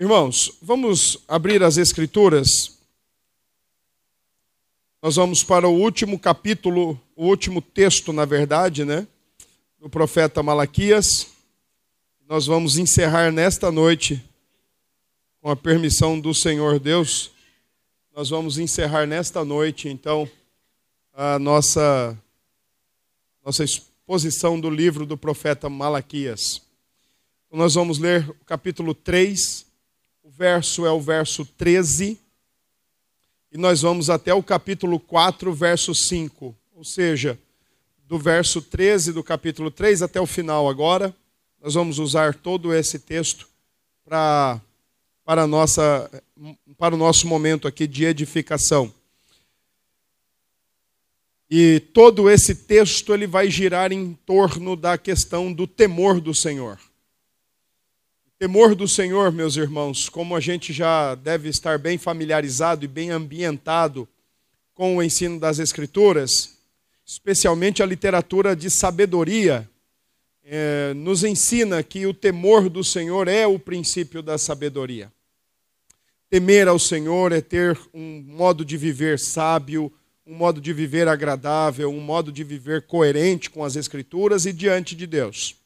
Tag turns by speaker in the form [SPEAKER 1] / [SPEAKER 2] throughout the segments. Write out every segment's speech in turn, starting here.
[SPEAKER 1] Irmãos, vamos abrir as Escrituras. Nós vamos para o último capítulo, o último texto, na verdade, né? Do profeta Malaquias. Nós vamos encerrar nesta noite, com a permissão do Senhor Deus, nós vamos encerrar nesta noite, então, a nossa, nossa exposição do livro do profeta Malaquias. Nós vamos ler o capítulo 3 verso é o verso 13, e nós vamos até o capítulo 4, verso 5. Ou seja, do verso 13 do capítulo 3 até o final agora, nós vamos usar todo esse texto para para nossa para o nosso momento aqui de edificação. E todo esse texto ele vai girar em torno da questão do temor do Senhor. Temor do Senhor, meus irmãos, como a gente já deve estar bem familiarizado e bem ambientado com o ensino das Escrituras, especialmente a literatura de sabedoria, é, nos ensina que o temor do Senhor é o princípio da sabedoria. Temer ao Senhor é ter um modo de viver sábio, um modo de viver agradável, um modo de viver coerente com as Escrituras e diante de Deus.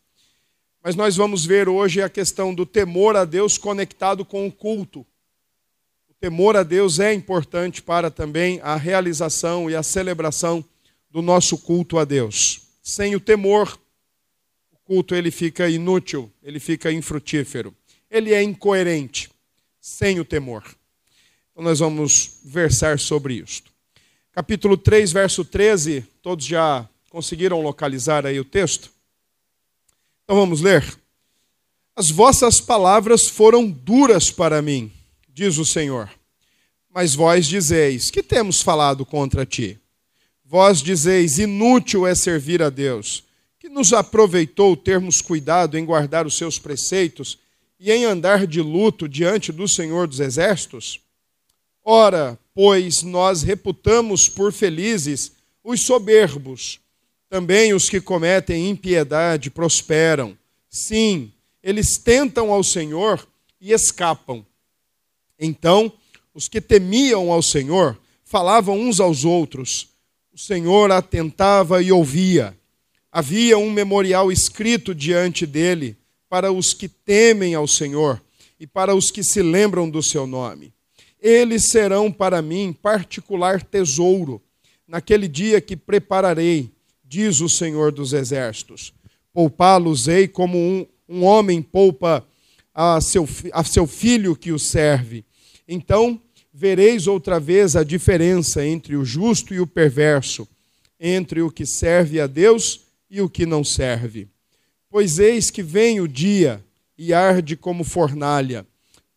[SPEAKER 1] Mas nós vamos ver hoje a questão do temor a Deus conectado com o culto. O temor a Deus é importante para também a realização e a celebração do nosso culto a Deus. Sem o temor, o culto ele fica inútil, ele fica infrutífero. Ele é incoerente sem o temor. Então nós vamos versar sobre isto. Capítulo 3, verso 13, todos já conseguiram localizar aí o texto? Então vamos ler. As vossas palavras foram duras para mim, diz o Senhor. Mas vós dizeis: Que temos falado contra ti? Vós dizeis: Inútil é servir a Deus. Que nos aproveitou termos cuidado em guardar os seus preceitos e em andar de luto diante do Senhor dos Exércitos? Ora, pois nós reputamos por felizes os soberbos também os que cometem impiedade prosperam. Sim, eles tentam ao Senhor e escapam. Então, os que temiam ao Senhor falavam uns aos outros. O Senhor atentava e ouvia. Havia um memorial escrito diante dele para os que temem ao Senhor e para os que se lembram do seu nome. Eles serão para mim particular tesouro naquele dia que prepararei diz o Senhor dos Exércitos. Poupá-los-ei como um, um homem poupa a seu, a seu filho que o serve. Então vereis outra vez a diferença entre o justo e o perverso, entre o que serve a Deus e o que não serve. Pois eis que vem o dia e arde como fornalha.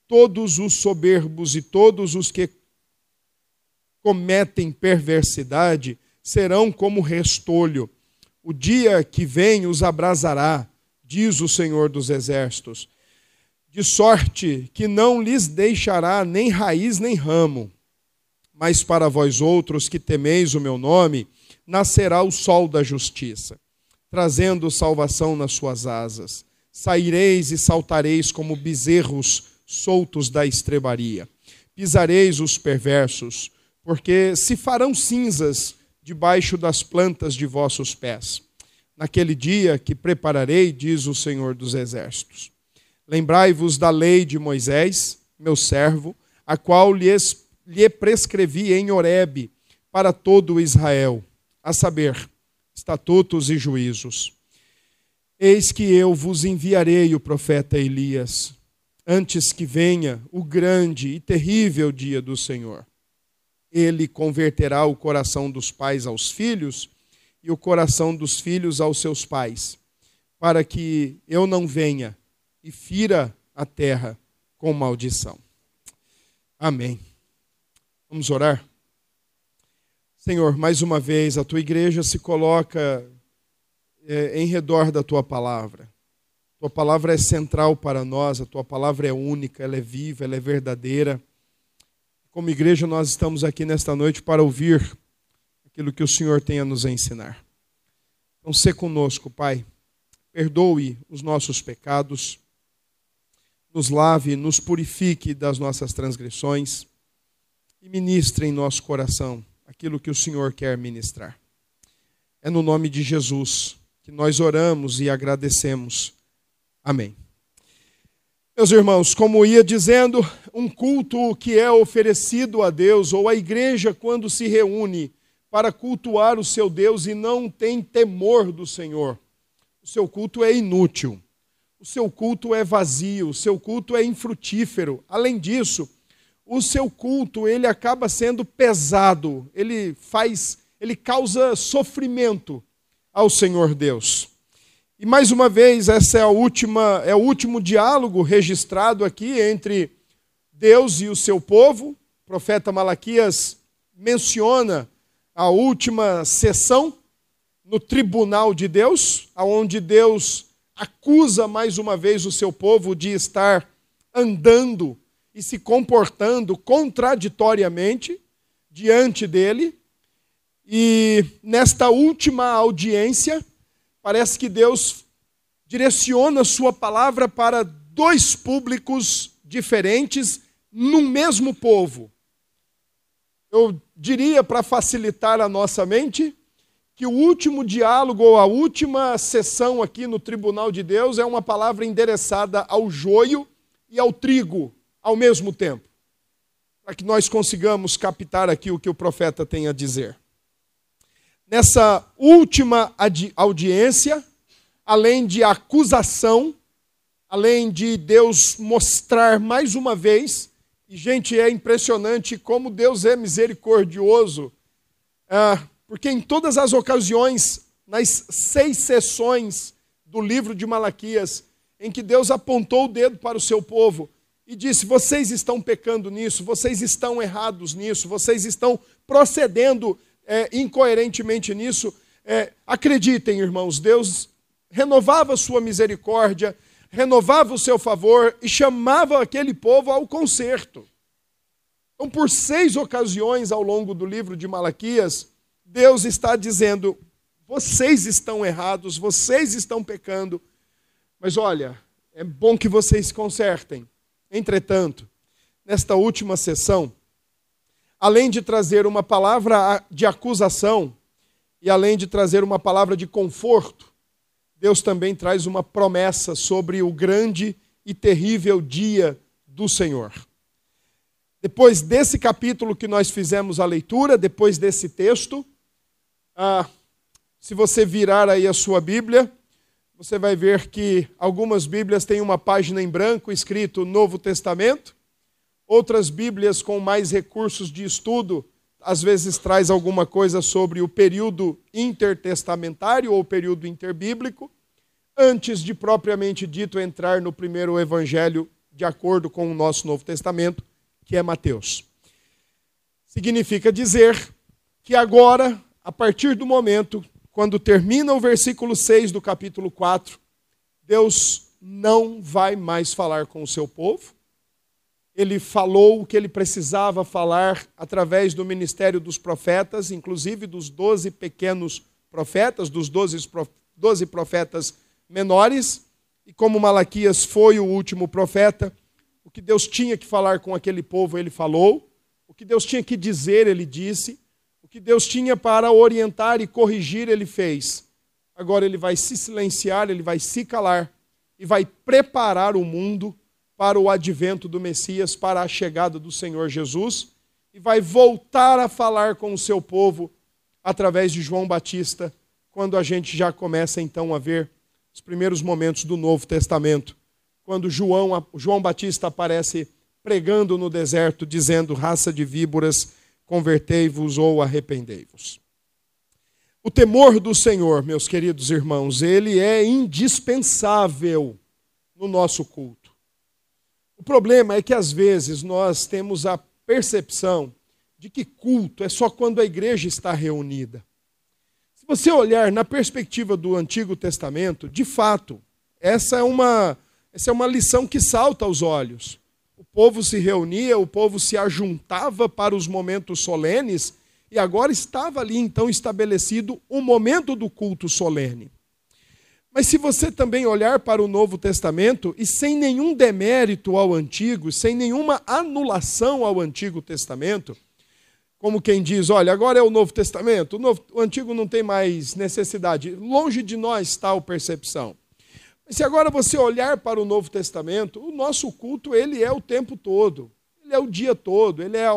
[SPEAKER 1] Todos os soberbos e todos os que cometem perversidade serão como restolho. O dia que vem os abrasará, diz o Senhor dos Exércitos, de sorte que não lhes deixará nem raiz nem ramo. Mas para vós outros que temeis o meu nome, nascerá o sol da justiça, trazendo salvação nas suas asas. Saireis e saltareis como bezerros soltos da estrebaria. Pisareis os perversos, porque se farão cinzas debaixo das plantas de vossos pés. Naquele dia que prepararei, diz o Senhor dos Exércitos. Lembrai-vos da lei de Moisés, meu servo, a qual lhes, lhe prescrevi em Horebe para todo Israel, a saber, estatutos e juízos. Eis que eu vos enviarei o profeta Elias, antes que venha o grande e terrível dia do Senhor ele converterá o coração dos pais aos filhos e o coração dos filhos aos seus pais, para que eu não venha e fira a terra com maldição. Amém. Vamos orar? Senhor, mais uma vez a tua igreja se coloca é, em redor da tua palavra. Tua palavra é central para nós, a tua palavra é única, ela é viva, ela é verdadeira. Como igreja, nós estamos aqui nesta noite para ouvir aquilo que o Senhor tem a nos ensinar. Então, se conosco, Pai. Perdoe os nossos pecados. nos lave, nos purifique das nossas transgressões e ministre em nosso coração aquilo que o Senhor quer ministrar. É no nome de Jesus que nós oramos e agradecemos. Amém. Meus irmãos, como ia dizendo, um culto que é oferecido a Deus, ou a igreja, quando se reúne para cultuar o seu Deus e não tem temor do Senhor, o seu culto é inútil, o seu culto é vazio, o seu culto é infrutífero. Além disso, o seu culto ele acaba sendo pesado, ele faz, ele causa sofrimento ao Senhor Deus. E mais uma vez, essa é a última, é o último diálogo registrado aqui entre Deus e o seu povo. O profeta Malaquias menciona a última sessão no tribunal de Deus, aonde Deus acusa mais uma vez o seu povo de estar andando e se comportando contraditoriamente diante dele. E nesta última audiência, parece que Deus direciona sua palavra para dois públicos diferentes no mesmo povo. Eu diria, para facilitar a nossa mente, que o último diálogo ou a última sessão aqui no tribunal de Deus é uma palavra endereçada ao joio e ao trigo ao mesmo tempo, para que nós consigamos captar aqui o que o profeta tem a dizer. Nessa última audiência, além de acusação, além de Deus mostrar mais uma vez, e gente, é impressionante como Deus é misericordioso. Ah, porque em todas as ocasiões, nas seis sessões do livro de Malaquias, em que Deus apontou o dedo para o seu povo e disse: Vocês estão pecando nisso, vocês estão errados nisso, vocês estão procedendo é, incoerentemente nisso. É, acreditem, irmãos, Deus renovava sua misericórdia, renovava o seu favor e chamava aquele povo ao conserto. Então, por seis ocasiões ao longo do livro de Malaquias, Deus está dizendo: vocês estão errados, vocês estão pecando, mas olha, é bom que vocês consertem. Entretanto, nesta última sessão, além de trazer uma palavra de acusação e além de trazer uma palavra de conforto, Deus também traz uma promessa sobre o grande e terrível dia do Senhor. Depois desse capítulo que nós fizemos a leitura, depois desse texto, ah, se você virar aí a sua Bíblia, você vai ver que algumas Bíblias têm uma página em branco escrito Novo Testamento, outras Bíblias com mais recursos de estudo, às vezes traz alguma coisa sobre o período intertestamentário ou período interbíblico, antes de propriamente dito entrar no primeiro evangelho de acordo com o nosso Novo Testamento, que é Mateus. Significa dizer que agora a partir do momento, quando termina o versículo 6 do capítulo 4, Deus não vai mais falar com o seu povo. Ele falou o que ele precisava falar através do ministério dos profetas, inclusive dos doze pequenos profetas, dos doze profetas menores. E como Malaquias foi o último profeta, o que Deus tinha que falar com aquele povo, ele falou. O que Deus tinha que dizer, ele disse que Deus tinha para orientar e corrigir, ele fez. Agora ele vai se silenciar, ele vai se calar e vai preparar o mundo para o advento do Messias, para a chegada do Senhor Jesus, e vai voltar a falar com o seu povo através de João Batista, quando a gente já começa então a ver os primeiros momentos do Novo Testamento, quando João, João Batista aparece pregando no deserto, dizendo: raça de víboras convertei-vos ou arrependei-vos. O temor do Senhor, meus queridos irmãos, ele é indispensável no nosso culto. O problema é que às vezes nós temos a percepção de que culto é só quando a igreja está reunida. Se você olhar na perspectiva do Antigo Testamento, de fato, essa é uma, essa é uma lição que salta aos olhos povo se reunia, o povo se ajuntava para os momentos solenes, e agora estava ali então estabelecido o momento do culto solene. Mas se você também olhar para o Novo Testamento, e sem nenhum demérito ao Antigo, sem nenhuma anulação ao Antigo Testamento, como quem diz, olha, agora é o Novo Testamento, o, Novo, o Antigo não tem mais necessidade. Longe de nós tal percepção. Mas se agora você olhar para o Novo Testamento, o nosso culto ele é o tempo todo, ele é o dia todo, ele é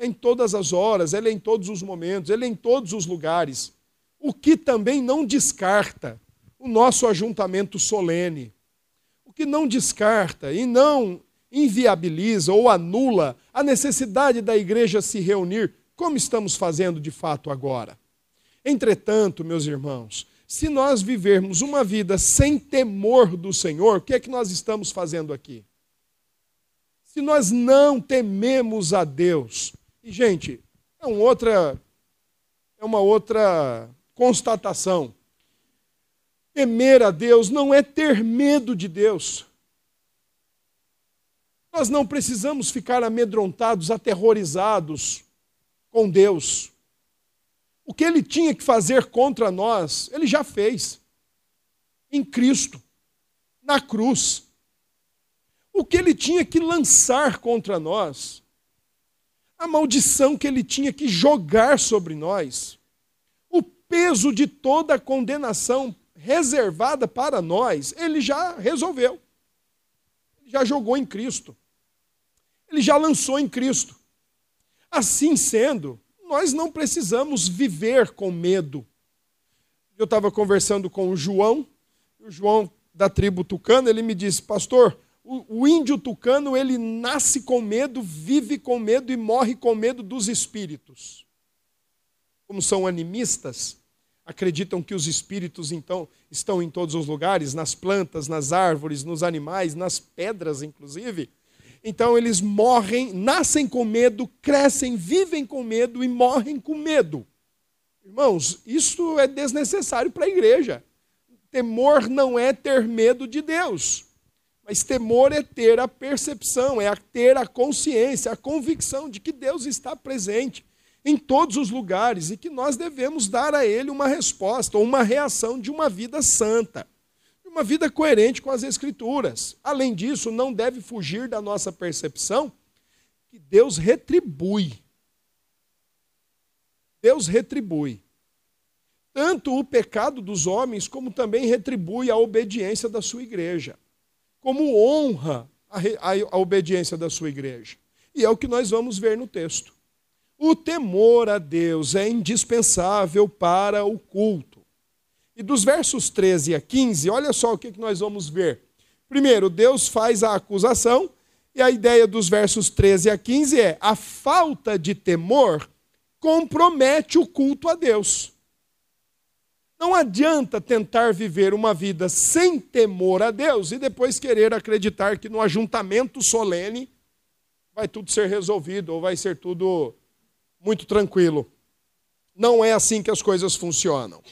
[SPEAKER 1] em todas as horas, ele é em todos os momentos, ele é em todos os lugares. O que também não descarta o nosso ajuntamento solene. O que não descarta e não inviabiliza ou anula a necessidade da igreja se reunir, como estamos fazendo de fato agora. Entretanto, meus irmãos, se nós vivermos uma vida sem temor do Senhor, o que é que nós estamos fazendo aqui? Se nós não tememos a Deus, e gente, é uma outra é uma outra constatação. Temer a Deus não é ter medo de Deus. Nós não precisamos ficar amedrontados, aterrorizados com Deus. O que ele tinha que fazer contra nós, ele já fez. Em Cristo, na cruz. O que ele tinha que lançar contra nós, a maldição que ele tinha que jogar sobre nós, o peso de toda a condenação reservada para nós, ele já resolveu. Ele já jogou em Cristo. Ele já lançou em Cristo. Assim sendo, nós não precisamos viver com medo. Eu estava conversando com o João, o João da tribo tucano, ele me disse, pastor, o, o índio tucano, ele nasce com medo, vive com medo e morre com medo dos espíritos. Como são animistas, acreditam que os espíritos então estão em todos os lugares, nas plantas, nas árvores, nos animais, nas pedras, inclusive. Então eles morrem, nascem com medo, crescem, vivem com medo e morrem com medo. Irmãos, isso é desnecessário para a igreja. Temor não é ter medo de Deus, mas temor é ter a percepção, é ter a consciência, a convicção de que Deus está presente em todos os lugares e que nós devemos dar a Ele uma resposta ou uma reação de uma vida santa, de uma vida coerente com as Escrituras. Além disso, não deve fugir da nossa percepção que Deus retribui. Deus retribui. Tanto o pecado dos homens, como também retribui a obediência da sua igreja. Como honra a, a, a obediência da sua igreja. E é o que nós vamos ver no texto. O temor a Deus é indispensável para o culto. E dos versos 13 a 15, olha só o que nós vamos ver. Primeiro, Deus faz a acusação, e a ideia dos versos 13 a 15 é: a falta de temor compromete o culto a Deus. Não adianta tentar viver uma vida sem temor a Deus e depois querer acreditar que no ajuntamento solene vai tudo ser resolvido ou vai ser tudo muito tranquilo. Não é assim que as coisas funcionam.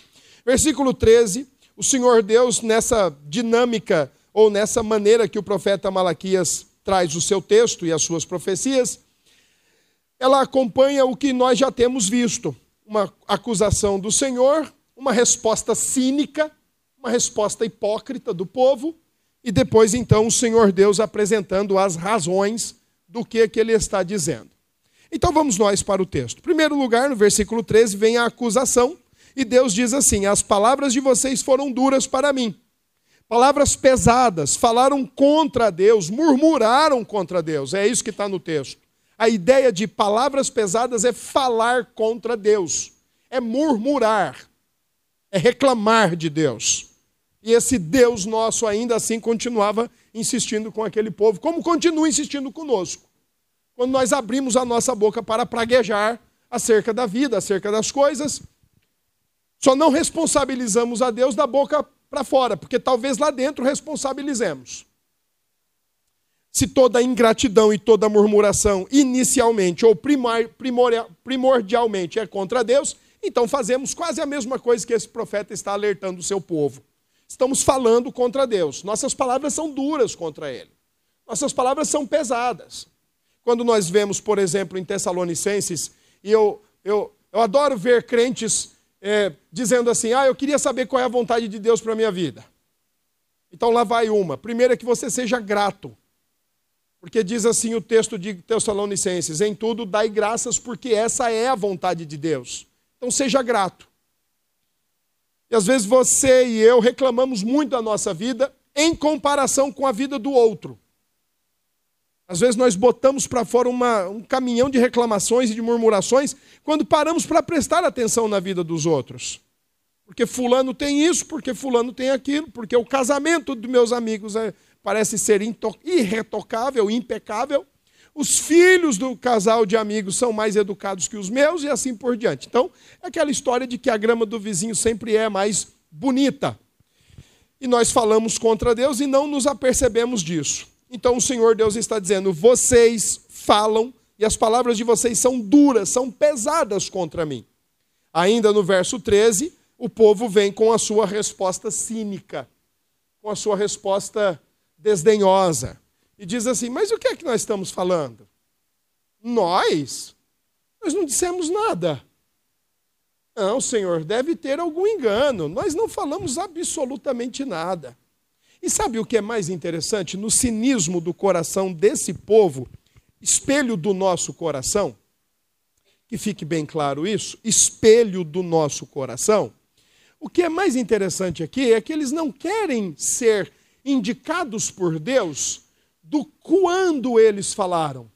[SPEAKER 1] Versículo 13: o Senhor Deus, nessa dinâmica ou nessa maneira que o profeta Malaquias traz o seu texto e as suas profecias, ela acompanha o que nós já temos visto: uma acusação do Senhor, uma resposta cínica, uma resposta hipócrita do povo, e depois então o Senhor Deus apresentando as razões do que, que ele está dizendo. Então vamos nós para o texto. Em primeiro lugar, no versículo 13, vem a acusação, e Deus diz assim: As palavras de vocês foram duras para mim. Palavras pesadas, falaram contra Deus, murmuraram contra Deus. É isso que está no texto. A ideia de palavras pesadas é falar contra Deus, é murmurar, é reclamar de Deus. E esse Deus nosso ainda assim continuava insistindo com aquele povo, como continua insistindo conosco quando nós abrimos a nossa boca para praguejar acerca da vida, acerca das coisas. Só não responsabilizamos a Deus da boca para fora, porque talvez lá dentro responsabilizemos. Se toda ingratidão e toda murmuração, inicialmente ou primordialmente, é contra Deus, então fazemos quase a mesma coisa que esse profeta está alertando o seu povo. Estamos falando contra Deus. Nossas palavras são duras contra Ele. Nossas palavras são pesadas. Quando nós vemos, por exemplo, em Tessalonicenses, e eu, eu, eu adoro ver crentes é, dizendo assim: ah, eu queria saber qual é a vontade de Deus para a minha vida. Então lá vai uma. Primeiro é que você seja grato. Porque diz assim o texto de Tessalonicenses: em tudo dai graças, porque essa é a vontade de Deus. Então seja grato. E às vezes você e eu reclamamos muito da nossa vida em comparação com a vida do outro. Às vezes nós botamos para fora uma, um caminhão de reclamações e de murmurações quando paramos para prestar atenção na vida dos outros. Porque fulano tem isso, porque fulano tem aquilo, porque o casamento dos meus amigos é, parece ser irretocável, impecável. Os filhos do casal de amigos são mais educados que os meus e assim por diante. Então, é aquela história de que a grama do vizinho sempre é mais bonita. E nós falamos contra Deus e não nos apercebemos disso. Então, o Senhor Deus está dizendo: vocês falam e as palavras de vocês são duras, são pesadas contra mim. Ainda no verso 13, o povo vem com a sua resposta cínica, com a sua resposta desdenhosa. E diz assim: Mas o que é que nós estamos falando? Nós? Nós não dissemos nada. Não, Senhor, deve ter algum engano. Nós não falamos absolutamente nada. E sabe o que é mais interessante? No cinismo do coração desse povo, espelho do nosso coração, que fique bem claro isso, espelho do nosso coração. O que é mais interessante aqui é que eles não querem ser indicados por Deus do quando eles falaram.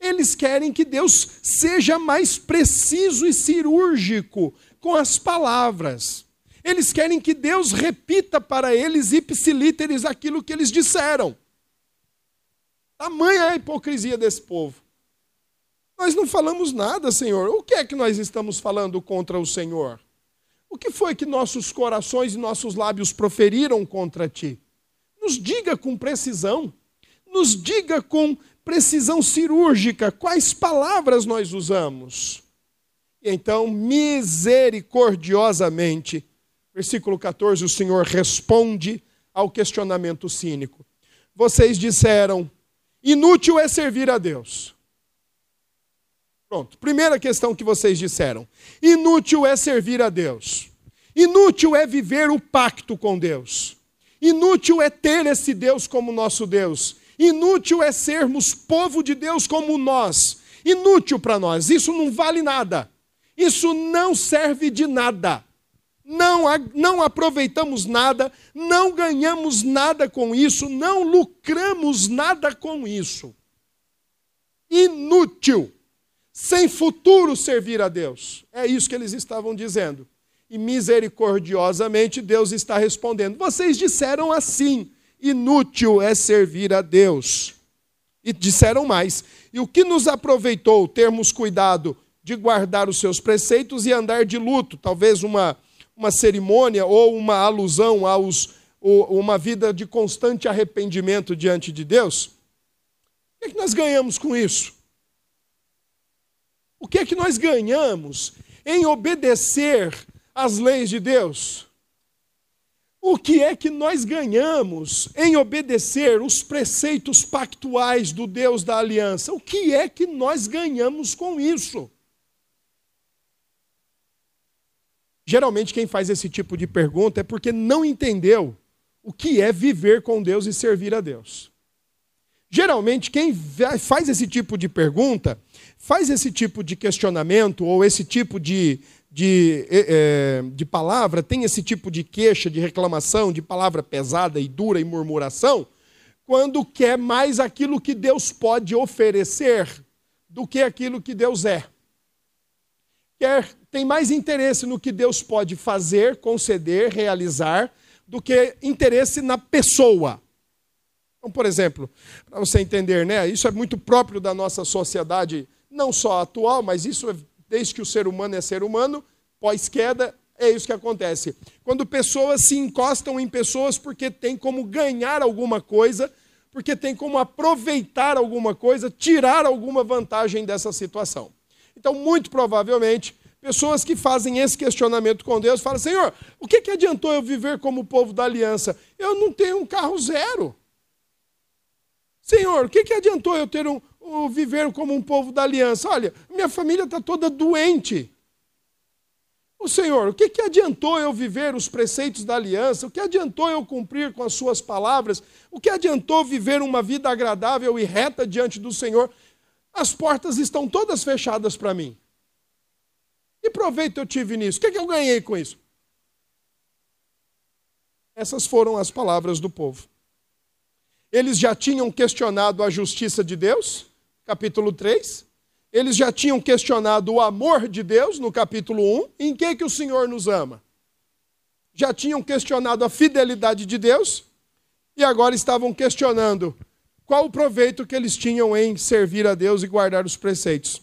[SPEAKER 1] Eles querem que Deus seja mais preciso e cirúrgico com as palavras. Eles querem que Deus repita para eles ipsilíteres aquilo que eles disseram. Tamanha é a hipocrisia desse povo. Nós não falamos nada, Senhor. O que é que nós estamos falando contra o Senhor? O que foi que nossos corações e nossos lábios proferiram contra ti? Nos diga com precisão, nos diga com precisão cirúrgica quais palavras nós usamos. Então, misericordiosamente, versículo 14, o Senhor responde ao questionamento cínico. Vocês disseram: inútil é servir a Deus. Pronto, primeira questão que vocês disseram: inútil é servir a Deus, inútil é viver o pacto com Deus, inútil é ter esse Deus como nosso Deus, inútil é sermos povo de Deus como nós, inútil para nós, isso não vale nada, isso não serve de nada. Não, não aproveitamos nada, não ganhamos nada com isso, não lucramos nada com isso. Inútil sem futuro servir a Deus. É isso que eles estavam dizendo. E misericordiosamente Deus está respondendo: Vocês disseram assim: inútil é servir a Deus. E disseram mais: E o que nos aproveitou termos cuidado de guardar os seus preceitos e andar de luto? Talvez uma, uma cerimônia ou uma alusão aos uma vida de constante arrependimento diante de Deus? O que, é que nós ganhamos com isso? O que é que nós ganhamos em obedecer às leis de Deus? O que é que nós ganhamos em obedecer os preceitos pactuais do Deus da aliança? O que é que nós ganhamos com isso? Geralmente, quem faz esse tipo de pergunta é porque não entendeu o que é viver com Deus e servir a Deus. Geralmente, quem faz esse tipo de pergunta, faz esse tipo de questionamento ou esse tipo de, de, é, de palavra, tem esse tipo de queixa, de reclamação, de palavra pesada e dura e murmuração, quando quer mais aquilo que Deus pode oferecer do que aquilo que Deus é. Quer, tem mais interesse no que Deus pode fazer, conceder, realizar, do que interesse na pessoa. Então, por exemplo, para você entender, né, isso é muito próprio da nossa sociedade, não só atual, mas isso é desde que o ser humano é ser humano, pós-queda, é isso que acontece. Quando pessoas se encostam em pessoas porque tem como ganhar alguma coisa, porque tem como aproveitar alguma coisa, tirar alguma vantagem dessa situação. Então, muito provavelmente, pessoas que fazem esse questionamento com Deus falam: Senhor, o que, que adiantou eu viver como povo da aliança? Eu não tenho um carro zero. Senhor, o que, que adiantou eu ter um, um, viver como um povo da aliança? Olha, minha família está toda doente. O Senhor, o que, que adiantou eu viver os preceitos da aliança? O que adiantou eu cumprir com as suas palavras? O que adiantou viver uma vida agradável e reta diante do Senhor? As portas estão todas fechadas para mim. Que proveito eu tive nisso? O que, que eu ganhei com isso? Essas foram as palavras do povo. Eles já tinham questionado a justiça de Deus, capítulo 3. Eles já tinham questionado o amor de Deus, no capítulo 1. Em que, que o Senhor nos ama? Já tinham questionado a fidelidade de Deus. E agora estavam questionando qual o proveito que eles tinham em servir a Deus e guardar os preceitos.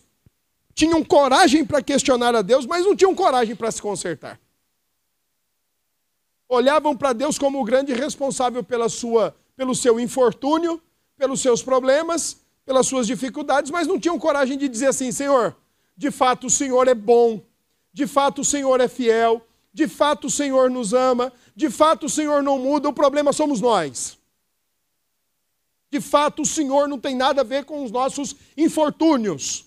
[SPEAKER 1] Tinham coragem para questionar a Deus, mas não tinham coragem para se consertar olhavam para Deus como o grande responsável pela sua, pelo seu infortúnio, pelos seus problemas, pelas suas dificuldades, mas não tinham coragem de dizer assim: Senhor, de fato o Senhor é bom, de fato o Senhor é fiel, de fato o Senhor nos ama, de fato o Senhor não muda, o problema somos nós. De fato o Senhor não tem nada a ver com os nossos infortúnios.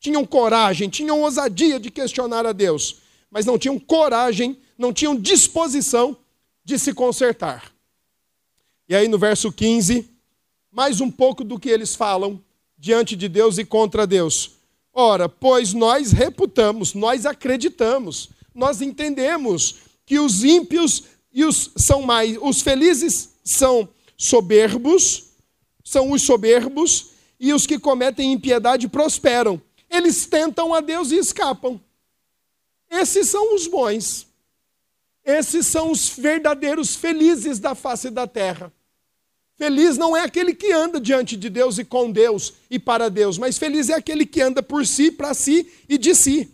[SPEAKER 1] Tinham coragem, tinham ousadia de questionar a Deus, mas não tinham coragem não tinham disposição de se consertar. E aí no verso 15, mais um pouco do que eles falam diante de Deus e contra Deus. Ora, pois nós reputamos, nós acreditamos, nós entendemos que os ímpios e os são mais, os felizes são soberbos, são os soberbos, e os que cometem impiedade prosperam. Eles tentam a Deus e escapam. Esses são os bons. Esses são os verdadeiros felizes da face da terra. Feliz não é aquele que anda diante de Deus e com Deus e para Deus, mas feliz é aquele que anda por si, para si e de si.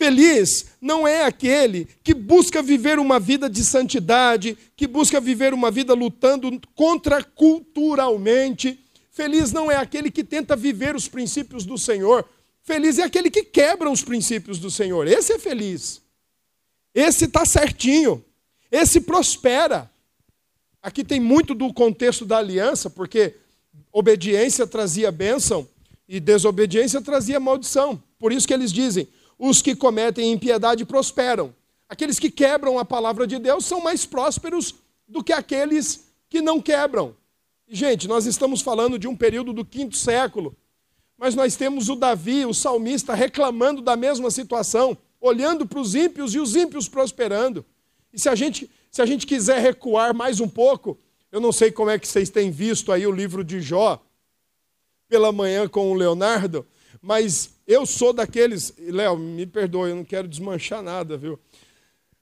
[SPEAKER 1] Feliz não é aquele que busca viver uma vida de santidade, que busca viver uma vida lutando contra culturalmente. Feliz não é aquele que tenta viver os princípios do Senhor. Feliz é aquele que quebra os princípios do Senhor. Esse é feliz. Esse está certinho. Esse prospera. Aqui tem muito do contexto da aliança, porque obediência trazia bênção e desobediência trazia maldição. Por isso que eles dizem: os que cometem impiedade prosperam. Aqueles que quebram a palavra de Deus são mais prósperos do que aqueles que não quebram. Gente, nós estamos falando de um período do quinto século, mas nós temos o Davi, o salmista, reclamando da mesma situação olhando para os ímpios e os ímpios prosperando. E se a gente, se a gente quiser recuar mais um pouco, eu não sei como é que vocês têm visto aí o livro de Jó pela manhã com o Leonardo, mas eu sou daqueles, Léo, me perdoe, eu não quero desmanchar nada, viu?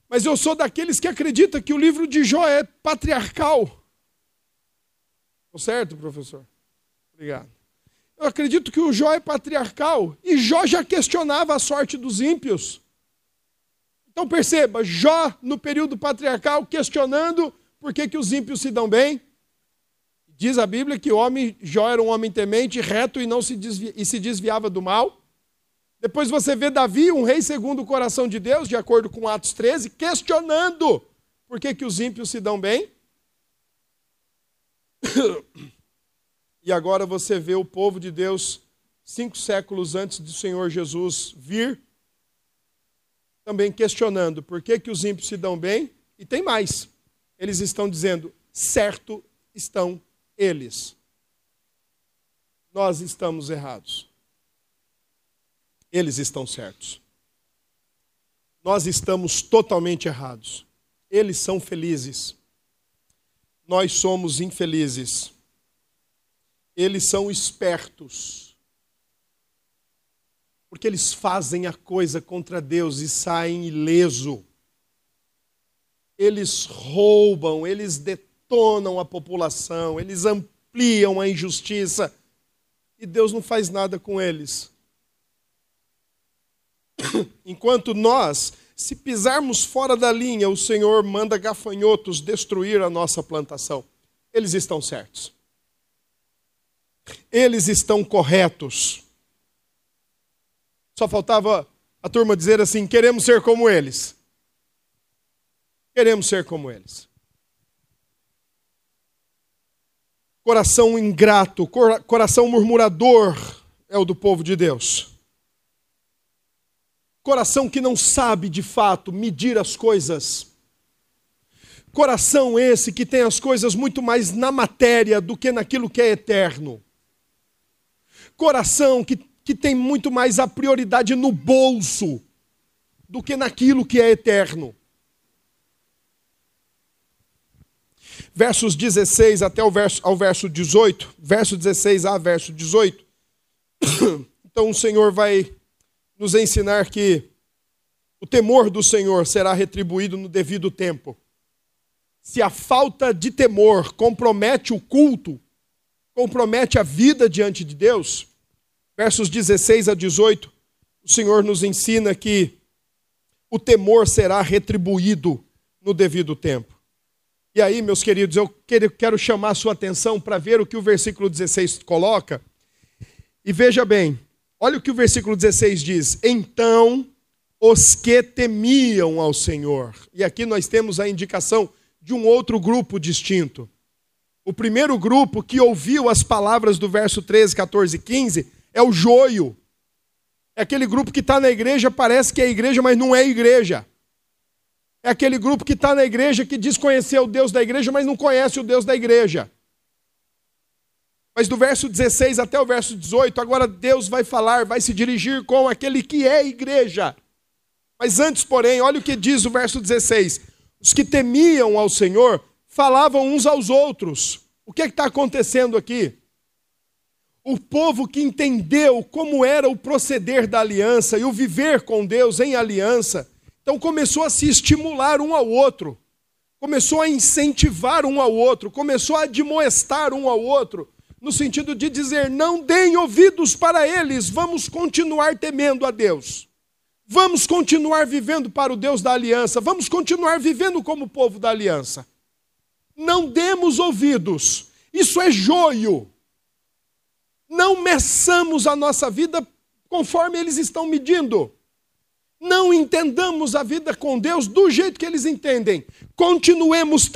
[SPEAKER 1] Mas eu sou daqueles que acredita que o livro de Jó é patriarcal. Estou certo, professor? Obrigado. Eu acredito que o Jó é patriarcal e Jó já questionava a sorte dos ímpios. Então perceba, Jó, no período patriarcal, questionando por que, que os ímpios se dão bem. Diz a Bíblia que o homem, Jó era um homem temente, reto e, não se, desvia, e se desviava do mal. Depois você vê Davi, um rei segundo o coração de Deus, de acordo com Atos 13, questionando por que, que os ímpios se dão bem. E agora você vê o povo de Deus, cinco séculos antes do Senhor Jesus vir, também questionando por que, que os ímpios se dão bem, e tem mais. Eles estão dizendo, certo estão eles. Nós estamos errados. Eles estão certos. Nós estamos totalmente errados. Eles são felizes. Nós somos infelizes. Eles são espertos porque eles fazem a coisa contra Deus e saem ileso. Eles roubam, eles detonam a população, eles ampliam a injustiça e Deus não faz nada com eles. Enquanto nós, se pisarmos fora da linha, o Senhor manda gafanhotos destruir a nossa plantação. Eles estão certos. Eles estão corretos. Só faltava a turma dizer assim: queremos ser como eles. Queremos ser como eles. Coração ingrato, coração murmurador é o do povo de Deus. Coração que não sabe de fato medir as coisas. Coração esse que tem as coisas muito mais na matéria do que naquilo que é eterno. Coração que, que tem muito mais a prioridade no bolso do que naquilo que é eterno. Versos 16 até o verso, ao verso 18, verso 16 a verso 18. Então o Senhor vai nos ensinar que o temor do Senhor será retribuído no devido tempo. Se a falta de temor compromete o culto, compromete a vida diante de Deus, versos 16 a 18, o Senhor nos ensina que o temor será retribuído no devido tempo. E aí, meus queridos, eu quero chamar a sua atenção para ver o que o versículo 16 coloca. E veja bem, olha o que o versículo 16 diz: Então os que temiam ao Senhor. E aqui nós temos a indicação de um outro grupo distinto. O primeiro grupo que ouviu as palavras do verso 13, 14 e 15 é o joio. É aquele grupo que está na igreja, parece que é igreja, mas não é igreja. É aquele grupo que está na igreja que diz conhecer o Deus da igreja, mas não conhece o Deus da igreja. Mas do verso 16 até o verso 18, agora Deus vai falar, vai se dirigir com aquele que é igreja. Mas antes, porém, olha o que diz o verso 16: os que temiam ao Senhor falavam uns aos outros. O que é está acontecendo aqui? o povo que entendeu como era o proceder da aliança e o viver com Deus em aliança, então começou a se estimular um ao outro, começou a incentivar um ao outro, começou a admoestar um ao outro, no sentido de dizer: não deem ouvidos para eles, vamos continuar temendo a Deus. Vamos continuar vivendo para o Deus da aliança, vamos continuar vivendo como povo da aliança. Não demos ouvidos, isso é joio não meçamos a nossa vida conforme eles estão medindo. Não entendamos a vida com Deus do jeito que eles entendem. Continuemos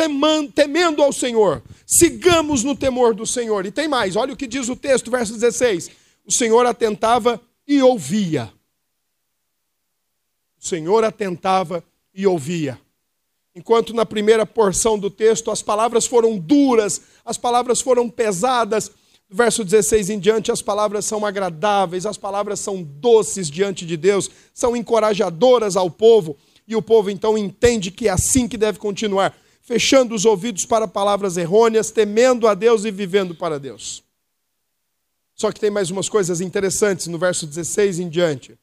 [SPEAKER 1] temendo ao Senhor. Sigamos no temor do Senhor. E tem mais, olha o que diz o texto, verso 16. O Senhor atentava e ouvia. O Senhor atentava e ouvia. Enquanto na primeira porção do texto as palavras foram duras, as palavras foram pesadas, verso 16 em diante, as palavras são agradáveis, as palavras são doces diante de Deus, são encorajadoras ao povo, e o povo então entende que é assim que deve continuar, fechando os ouvidos para palavras errôneas, temendo a Deus e vivendo para Deus. Só que tem mais umas coisas interessantes no verso 16 em diante.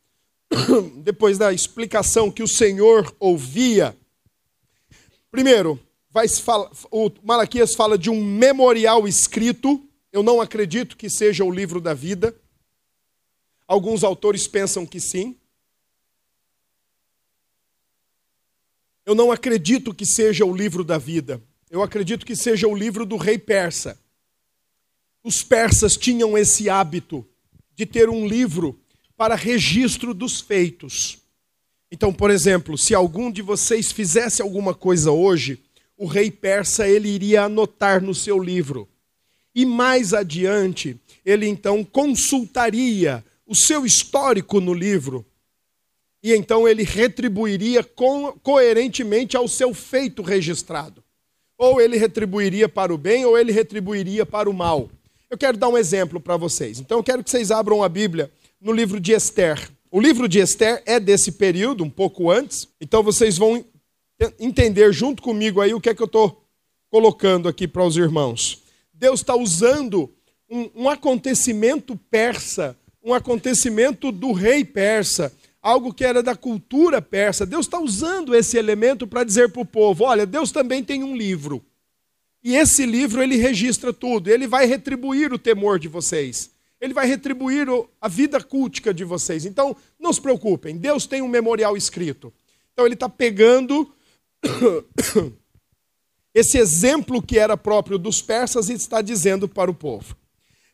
[SPEAKER 1] Depois da explicação que o Senhor ouvia, primeiro, vai, o Malaquias fala de um memorial escrito eu não acredito que seja o livro da vida. Alguns autores pensam que sim. Eu não acredito que seja o livro da vida. Eu acredito que seja o livro do rei persa. Os persas tinham esse hábito de ter um livro para registro dos feitos. Então, por exemplo, se algum de vocês fizesse alguma coisa hoje, o rei persa ele iria anotar no seu livro e mais adiante, ele então consultaria o seu histórico no livro e então ele retribuiria co coerentemente ao seu feito registrado. Ou ele retribuiria para o bem, ou ele retribuiria para o mal. Eu quero dar um exemplo para vocês. Então eu quero que vocês abram a Bíblia no livro de Esther. O livro de Esther é desse período, um pouco antes. Então vocês vão entender junto comigo aí o que é que eu estou colocando aqui para os irmãos. Deus está usando um, um acontecimento persa, um acontecimento do rei persa, algo que era da cultura persa. Deus está usando esse elemento para dizer para o povo: olha, Deus também tem um livro. E esse livro ele registra tudo, ele vai retribuir o temor de vocês. Ele vai retribuir a vida cultica de vocês. Então, não se preocupem, Deus tem um memorial escrito. Então, ele está pegando esse exemplo que era próprio dos persas está dizendo para o povo.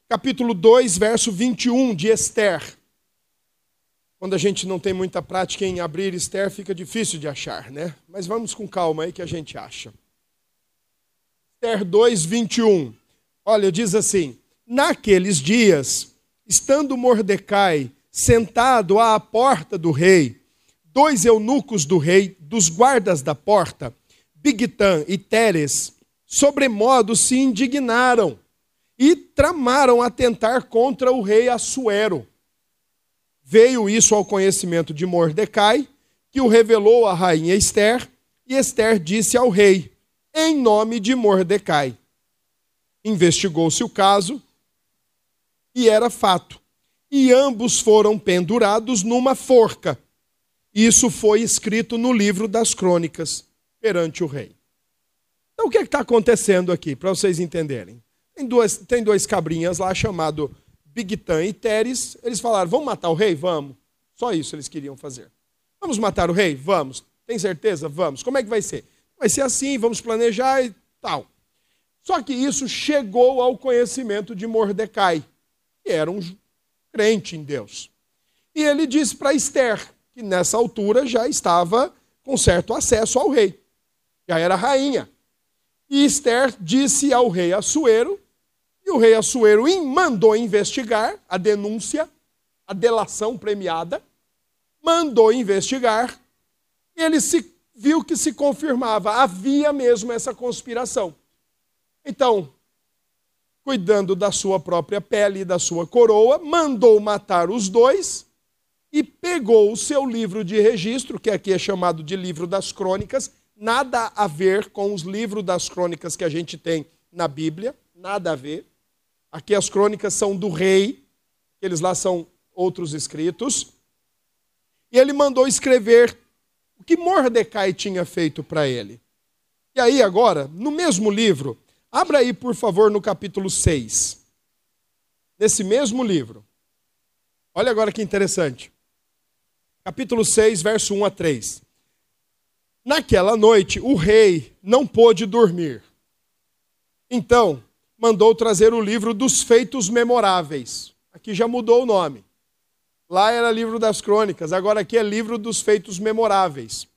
[SPEAKER 1] Capítulo 2, verso 21 de Esther. Quando a gente não tem muita prática em abrir Esther, fica difícil de achar, né? Mas vamos com calma aí que a gente acha. Esther 2, 21. Olha, diz assim: Naqueles dias, estando Mordecai sentado à porta do rei, dois eunucos do rei, dos guardas da porta, Bigtan e Teres, sobremodo se indignaram e tramaram atentar contra o rei Assuero. Veio isso ao conhecimento de Mordecai, que o revelou à rainha Esther, e Esther disse ao rei, em nome de Mordecai. Investigou-se o caso e era fato. E ambos foram pendurados numa forca. Isso foi escrito no livro das crônicas perante o rei. Então, o que é está acontecendo aqui, para vocês entenderem? Tem, duas, tem dois cabrinhas lá, chamado Bigtan e Teres. Eles falaram: vamos matar o rei? Vamos. Só isso eles queriam fazer. Vamos matar o rei? Vamos. Tem certeza? Vamos. Como é que vai ser? Vai ser assim, vamos planejar e tal. Só que isso chegou ao conhecimento de Mordecai, que era um crente em Deus. E ele disse para Esther, que nessa altura já estava com certo acesso ao rei, já era rainha. E Esther disse ao rei Assuero, e o rei Assuero mandou investigar a denúncia, a delação premiada, mandou investigar, e ele se viu que se confirmava, havia mesmo essa conspiração. Então, cuidando da sua própria pele e da sua coroa, mandou matar os dois e pegou o seu livro de registro, que aqui é chamado de livro das crônicas, nada a ver com os livros das crônicas que a gente tem na Bíblia, nada a ver. Aqui as crônicas são do rei, eles lá são outros escritos. E ele mandou escrever o que Mordecai tinha feito para ele. E aí, agora, no mesmo livro, abra aí, por favor, no capítulo 6. Nesse mesmo livro. Olha agora que interessante. Capítulo 6, verso 1 a 3. Naquela noite, o rei não pôde dormir. Então, mandou trazer o livro dos feitos memoráveis. Aqui já mudou o nome. Lá era livro das crônicas, agora aqui é livro dos feitos memoráveis.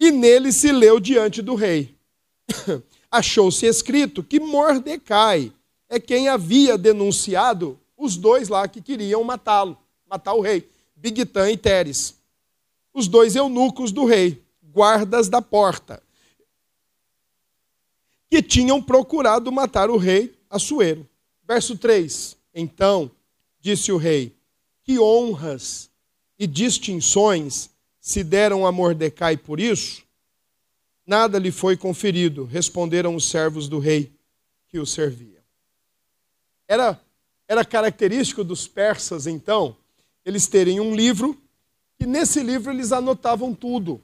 [SPEAKER 1] E nele se leu diante do rei. Achou-se escrito que Mordecai é quem havia denunciado os dois lá que queriam matá-lo, matar o rei, Bigtan e Teres. Os dois eunucos do rei, guardas da porta, que tinham procurado matar o rei Assuero. Verso 3. Então disse o rei: que honras e distinções se deram a Mordecai por isso? Nada lhe foi conferido, responderam os servos do rei que o serviam. Era, era característico dos persas, então, eles terem um livro, e nesse livro eles anotavam tudo.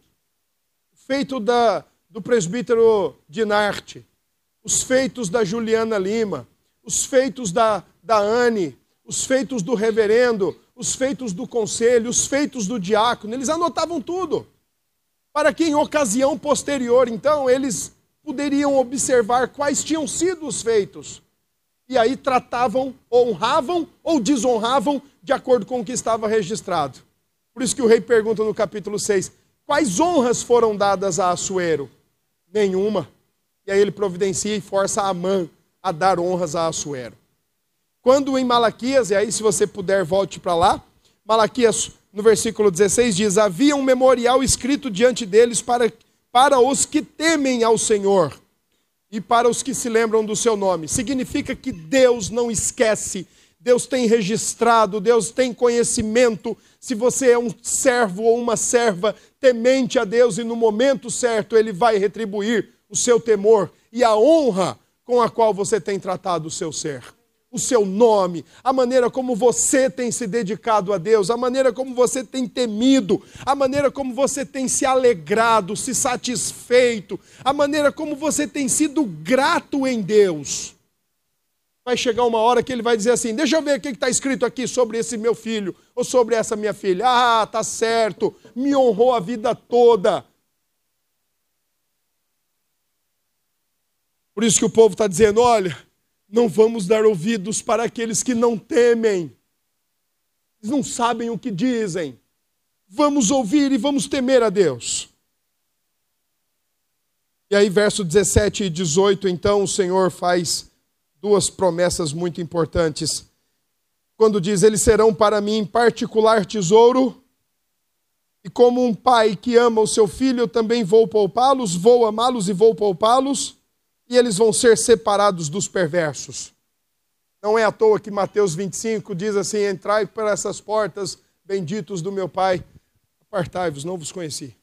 [SPEAKER 1] Feito da, do presbítero Dinarte, os feitos da Juliana Lima, os feitos da, da Anne, os feitos do reverendo, os feitos do conselho, os feitos do diácono, eles anotavam tudo. Para que em ocasião posterior, então, eles poderiam observar quais tinham sido os feitos. E aí tratavam, honravam ou desonravam de acordo com o que estava registrado. Por isso que o rei pergunta no capítulo 6: quais honras foram dadas a Assuero? Nenhuma. E aí ele providencia e força Amã a dar honras a Assuero. Quando em Malaquias, e aí se você puder volte para lá, Malaquias no versículo 16 diz: Havia um memorial escrito diante deles para, para os que temem ao Senhor e para os que se lembram do seu nome. Significa que Deus não esquece, Deus tem registrado, Deus tem conhecimento. Se você é um servo ou uma serva temente a Deus e no momento certo Ele vai retribuir o seu temor e a honra com a qual você tem tratado o seu ser o seu nome, a maneira como você tem se dedicado a Deus, a maneira como você tem temido, a maneira como você tem se alegrado, se satisfeito, a maneira como você tem sido grato em Deus. Vai chegar uma hora que ele vai dizer assim: Deixa eu ver o que está escrito aqui sobre esse meu filho ou sobre essa minha filha. Ah, tá certo, me honrou a vida toda. Por isso que o povo está dizendo: olha, não vamos dar ouvidos para aqueles que não temem. Eles não sabem o que dizem. Vamos ouvir e vamos temer a Deus. E aí, verso 17 e 18, então, o Senhor faz duas promessas muito importantes. Quando diz: Eles serão para mim particular tesouro E como um pai que ama o seu filho, eu também vou poupá-los, vou amá-los e vou poupá-los, e eles vão ser separados dos perversos. Não é à toa que Mateus 25 diz assim: Entrai por essas portas, benditos do meu Pai, apartai-vos, não vos conheci.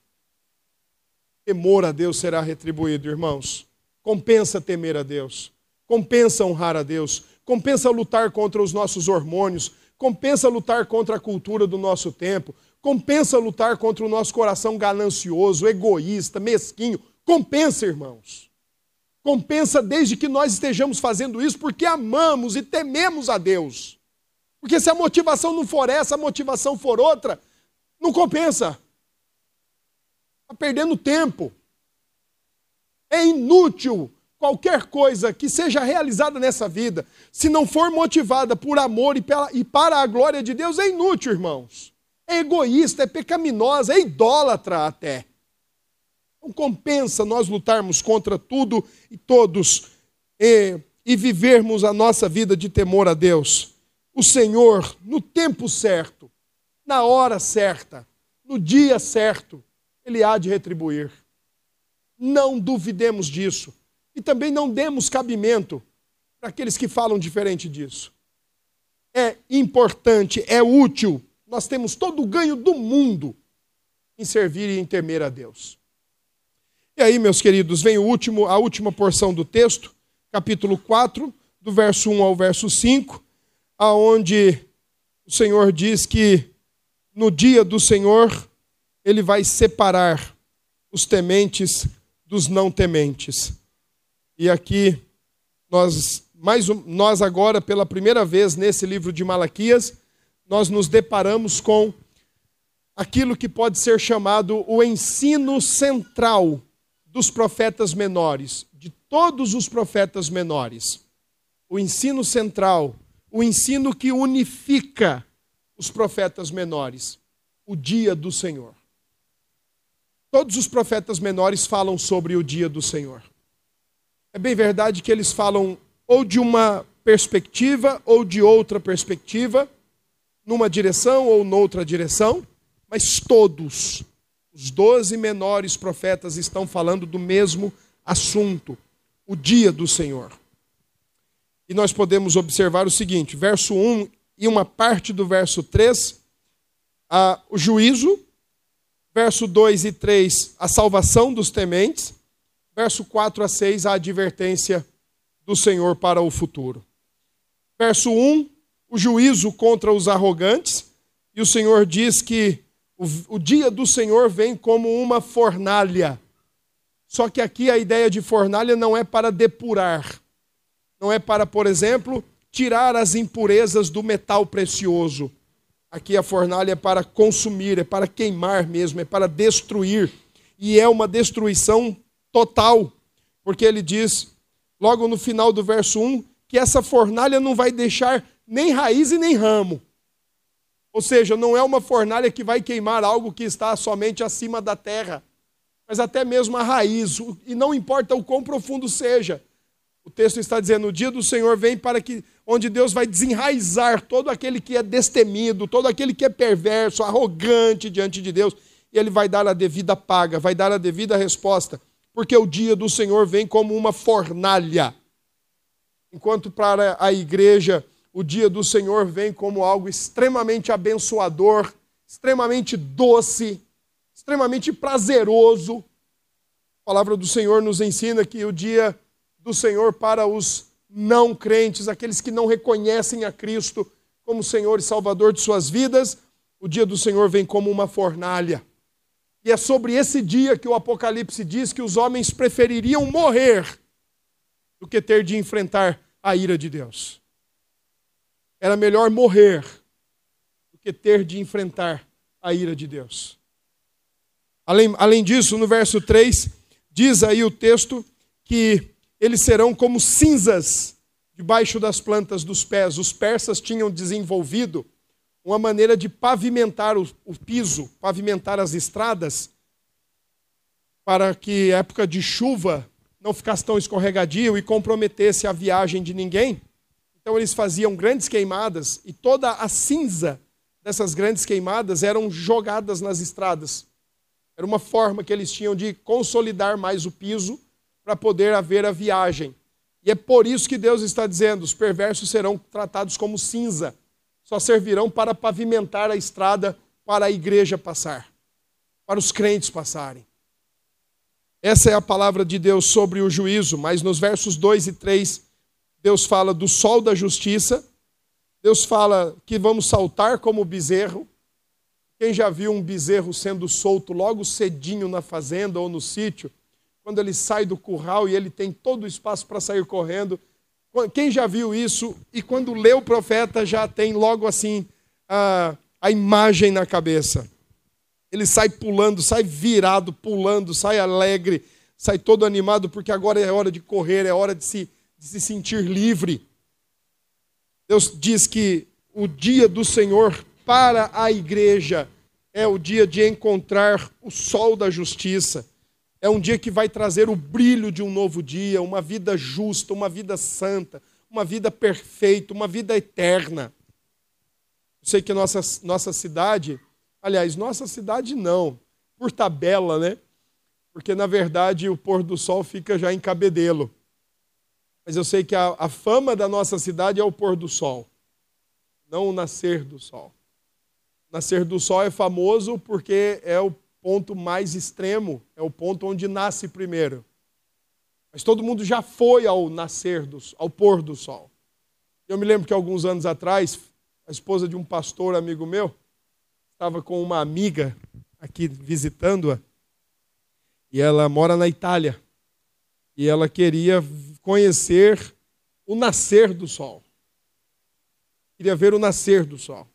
[SPEAKER 1] Temor a Deus será retribuído, irmãos. Compensa temer a Deus, compensa honrar a Deus, compensa lutar contra os nossos hormônios, compensa lutar contra a cultura do nosso tempo, compensa lutar contra o nosso coração ganancioso, egoísta, mesquinho. Compensa, irmãos. Compensa desde que nós estejamos fazendo isso porque amamos e tememos a Deus. Porque se a motivação não for essa, a motivação for outra, não compensa. Está perdendo tempo. É inútil qualquer coisa que seja realizada nessa vida, se não for motivada por amor e, pela, e para a glória de Deus, é inútil, irmãos. É egoísta, é pecaminosa, é idólatra até. Não compensa nós lutarmos contra tudo e todos e, e vivermos a nossa vida de temor a Deus. O Senhor, no tempo certo, na hora certa, no dia certo, Ele há de retribuir. Não duvidemos disso. E também não demos cabimento para aqueles que falam diferente disso. É importante, é útil, nós temos todo o ganho do mundo em servir e em temer a Deus. E aí, meus queridos, vem o último, a última porção do texto, capítulo 4, do verso 1 ao verso 5, aonde o Senhor diz que no dia do Senhor ele vai separar os tementes dos não tementes. E aqui nós mais nós agora pela primeira vez nesse livro de Malaquias, nós nos deparamos com aquilo que pode ser chamado o ensino central dos profetas menores, de todos os profetas menores. O ensino central, o ensino que unifica os profetas menores, o dia do Senhor. Todos os profetas menores falam sobre o dia do Senhor. É bem verdade que eles falam ou de uma perspectiva ou de outra perspectiva, numa direção ou noutra direção, mas todos os doze menores profetas estão falando do mesmo assunto, o dia do Senhor. E nós podemos observar o seguinte: verso 1 e uma parte do verso 3, a, o juízo, verso 2 e 3, a salvação dos tementes, verso 4 a 6, a advertência do Senhor para o futuro. Verso 1, o juízo contra os arrogantes, e o Senhor diz que o, o dia do Senhor vem como uma fornalha. Só que aqui a ideia de fornalha não é para depurar, não é para, por exemplo, tirar as impurezas do metal precioso. Aqui a fornalha é para consumir, é para queimar mesmo, é para destruir. E é uma destruição total, porque ele diz, logo no final do verso 1, que essa fornalha não vai deixar nem raiz e nem ramo. Ou seja, não é uma fornalha que vai queimar algo que está somente acima da terra, mas até mesmo a raiz, e não importa o quão profundo seja. O texto está dizendo: o dia do Senhor vem para que, onde Deus vai desenraizar todo aquele que é destemido, todo aquele que é perverso, arrogante diante de Deus, e Ele vai dar a devida paga, vai dar a devida resposta, porque o dia do Senhor vem como uma fornalha. Enquanto para a igreja o dia do Senhor vem como algo extremamente abençoador, extremamente doce, extremamente prazeroso. A palavra do Senhor nos ensina que o dia do Senhor para os não crentes, aqueles que não reconhecem a Cristo como Senhor e Salvador de suas vidas, o dia do Senhor vem como uma fornalha. E é sobre esse dia que o Apocalipse diz que os homens prefeririam morrer do que ter de enfrentar a ira de Deus. Era melhor morrer do que ter de enfrentar a ira de Deus. Além, além disso, no verso 3, diz aí o texto que eles serão como cinzas debaixo das plantas dos pés. Os persas tinham desenvolvido uma maneira de pavimentar o, o piso, pavimentar as estradas, para que época de chuva não ficasse tão escorregadio e comprometesse a viagem de ninguém. Então eles faziam grandes queimadas e toda a cinza dessas grandes queimadas eram jogadas nas estradas. Era uma forma que eles tinham de consolidar mais o piso para poder haver a viagem. E é por isso que Deus está dizendo: os perversos serão tratados como cinza, só servirão para pavimentar a estrada para a igreja passar, para os crentes passarem. Essa é a palavra de Deus sobre o juízo, mas nos versos 2 e 3, Deus fala do sol da justiça, Deus fala que vamos saltar como bezerro, quem já viu um bezerro sendo solto logo cedinho na fazenda ou no sítio, quando ele sai do curral e ele tem todo o espaço para sair correndo? Quem já viu isso e quando lê o profeta já tem logo assim a, a imagem na cabeça? Ele sai pulando, sai virado, pulando, sai alegre, sai todo animado, porque agora é hora de correr, é hora de se, de se sentir livre. Deus diz que o dia do Senhor para a igreja é o dia de encontrar o sol da justiça. É um dia que vai trazer o brilho de um novo dia, uma vida justa, uma vida santa, uma vida perfeita, uma vida eterna. Eu sei que nossa, nossa cidade, aliás, nossa cidade não, por tabela, né? Porque na verdade o pôr do sol fica já em cabedelo. Mas eu sei que a, a fama da nossa cidade é o pôr do sol, não o nascer do sol nascer do sol é famoso porque é o ponto mais extremo, é o ponto onde nasce primeiro. Mas todo mundo já foi ao nascer, do, ao pôr do sol. Eu me lembro que alguns anos atrás, a esposa de um pastor amigo meu estava com uma amiga aqui visitando-a e ela mora na Itália e ela queria conhecer o nascer do sol. Queria ver o nascer do sol.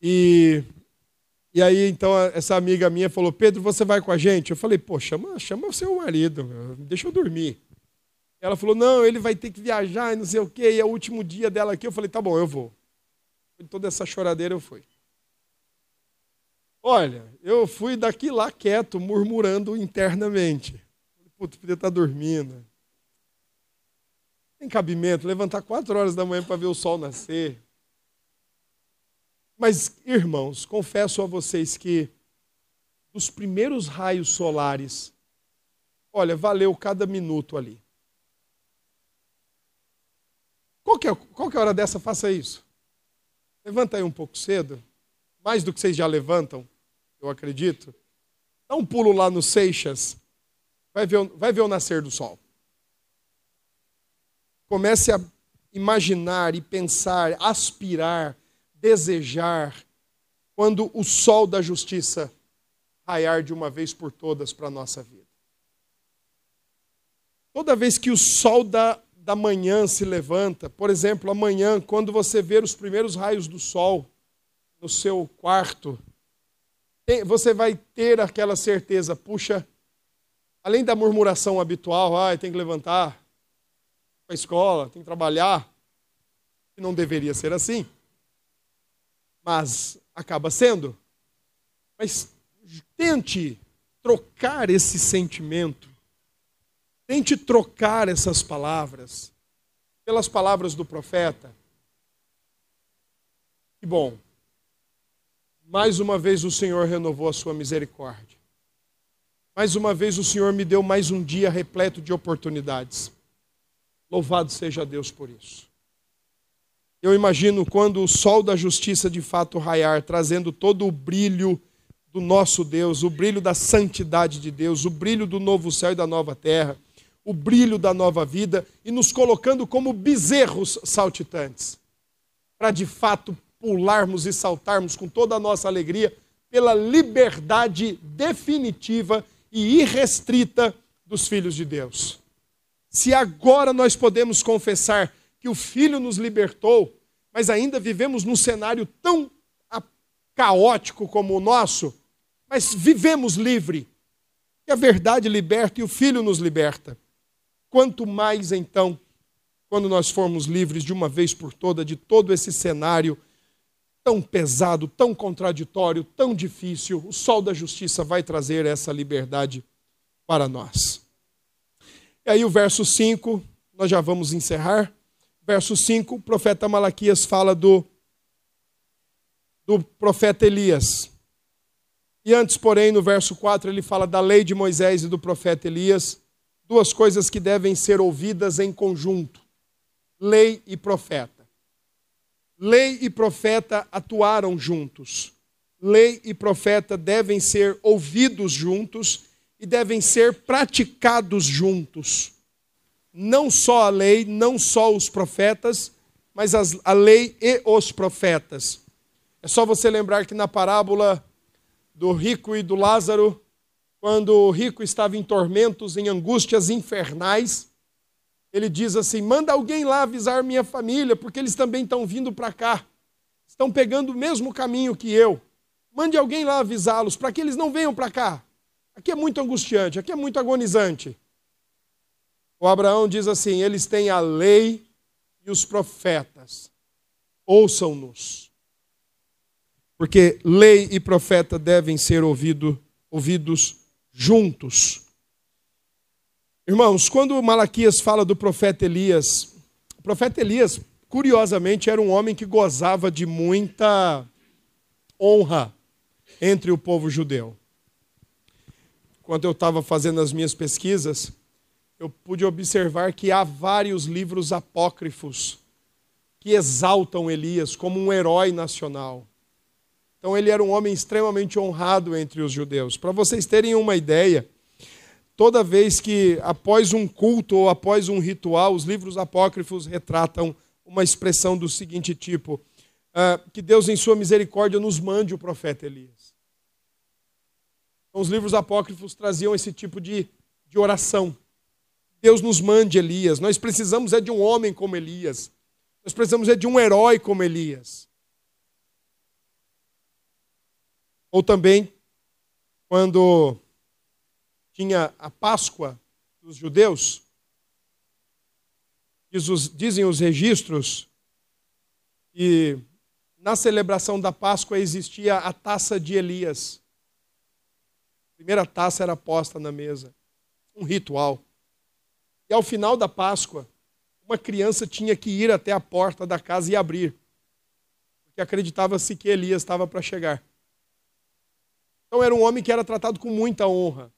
[SPEAKER 1] E, e aí, então, essa amiga minha falou: Pedro, você vai com a gente? Eu falei: pô, chama, chama o seu marido, deixa eu dormir. Ela falou: não, ele vai ter que viajar e não sei o quê, e é o último dia dela aqui. Eu falei: tá bom, eu vou. Toda essa choradeira eu fui. Olha, eu fui daqui lá quieto, murmurando internamente. Putz, podia estar dormindo. Tem cabimento, levantar quatro horas da manhã para ver o sol nascer. Mas, irmãos, confesso a vocês que dos primeiros raios solares, olha, valeu cada minuto ali. Qual que, é, qual que é hora dessa? Faça isso. Levanta aí um pouco cedo, mais do que vocês já levantam, eu acredito. Dá um pulo lá no Seixas, vai ver, vai ver o nascer do sol. Comece a imaginar e pensar, aspirar desejar quando o sol da justiça raiar de uma vez por todas para a nossa vida. Toda vez que o sol da, da manhã se levanta, por exemplo, amanhã, quando você ver os primeiros raios do sol no seu quarto, você vai ter aquela certeza, puxa, além da murmuração habitual, ah, tem que levantar para a escola, tem que trabalhar, que não deveria ser assim mas acaba sendo. Mas tente trocar esse sentimento, tente trocar essas palavras pelas palavras do profeta. Que bom, mais uma vez o Senhor renovou a sua misericórdia. Mais uma vez o Senhor me deu mais um dia repleto de oportunidades. Louvado seja Deus por isso. Eu imagino quando o sol da justiça de fato raiar, trazendo todo o brilho do nosso Deus, o brilho da santidade de Deus, o brilho do novo céu e da nova terra, o brilho da nova vida e nos colocando como bezerros saltitantes, para de fato pularmos e saltarmos com toda a nossa alegria pela liberdade definitiva e irrestrita dos filhos de Deus. Se agora nós podemos confessar que o Filho nos libertou, mas ainda vivemos num cenário tão caótico como o nosso, mas vivemos livre. E a verdade liberta e o Filho nos liberta. Quanto mais então, quando nós formos livres de uma vez por toda de todo esse cenário tão pesado, tão contraditório, tão difícil, o sol da justiça vai trazer essa liberdade para nós. E aí o verso 5, nós já vamos encerrar verso 5, o profeta Malaquias fala do do profeta Elias. E antes, porém, no verso 4, ele fala da lei de Moisés e do profeta Elias, duas coisas que devem ser ouvidas em conjunto: lei e profeta. Lei e profeta atuaram juntos. Lei e profeta devem ser ouvidos juntos e devem ser praticados juntos. Não só a lei, não só os profetas, mas as, a lei e os profetas. É só você lembrar que na parábola do rico e do Lázaro, quando o rico estava em tormentos, em angústias infernais, ele diz assim: manda alguém lá avisar minha família, porque eles também estão vindo para cá. Estão pegando o mesmo caminho que eu. Mande alguém lá avisá-los, para que eles não venham para cá. Aqui é muito angustiante, aqui é muito agonizante. O Abraão diz assim: eles têm a lei e os profetas. Ouçam-nos. Porque lei e profeta devem ser ouvido, ouvidos juntos. Irmãos, quando Malaquias fala do profeta Elias, o profeta Elias, curiosamente, era um homem que gozava de muita honra entre o povo judeu quando eu estava fazendo as minhas pesquisas, eu pude observar que há vários livros apócrifos que exaltam Elias como um herói nacional. Então ele era um homem extremamente honrado entre os judeus. Para vocês terem uma ideia, toda vez que após um culto ou após um ritual, os livros apócrifos retratam uma expressão do seguinte tipo: uh, que Deus, em sua misericórdia, nos mande o profeta Elias. Então, os livros apócrifos traziam esse tipo de, de oração. Deus nos mande Elias. Nós precisamos é de um homem como Elias. Nós precisamos é de um herói como Elias. Ou também, quando tinha a Páscoa dos judeus, dizem os registros que na celebração da Páscoa existia a taça de Elias primeira taça era posta na mesa. Um ritual. E ao final da Páscoa, uma criança tinha que ir até a porta da casa e abrir. Porque acreditava-se que Elias estava para chegar. Então era um homem que era tratado com muita honra.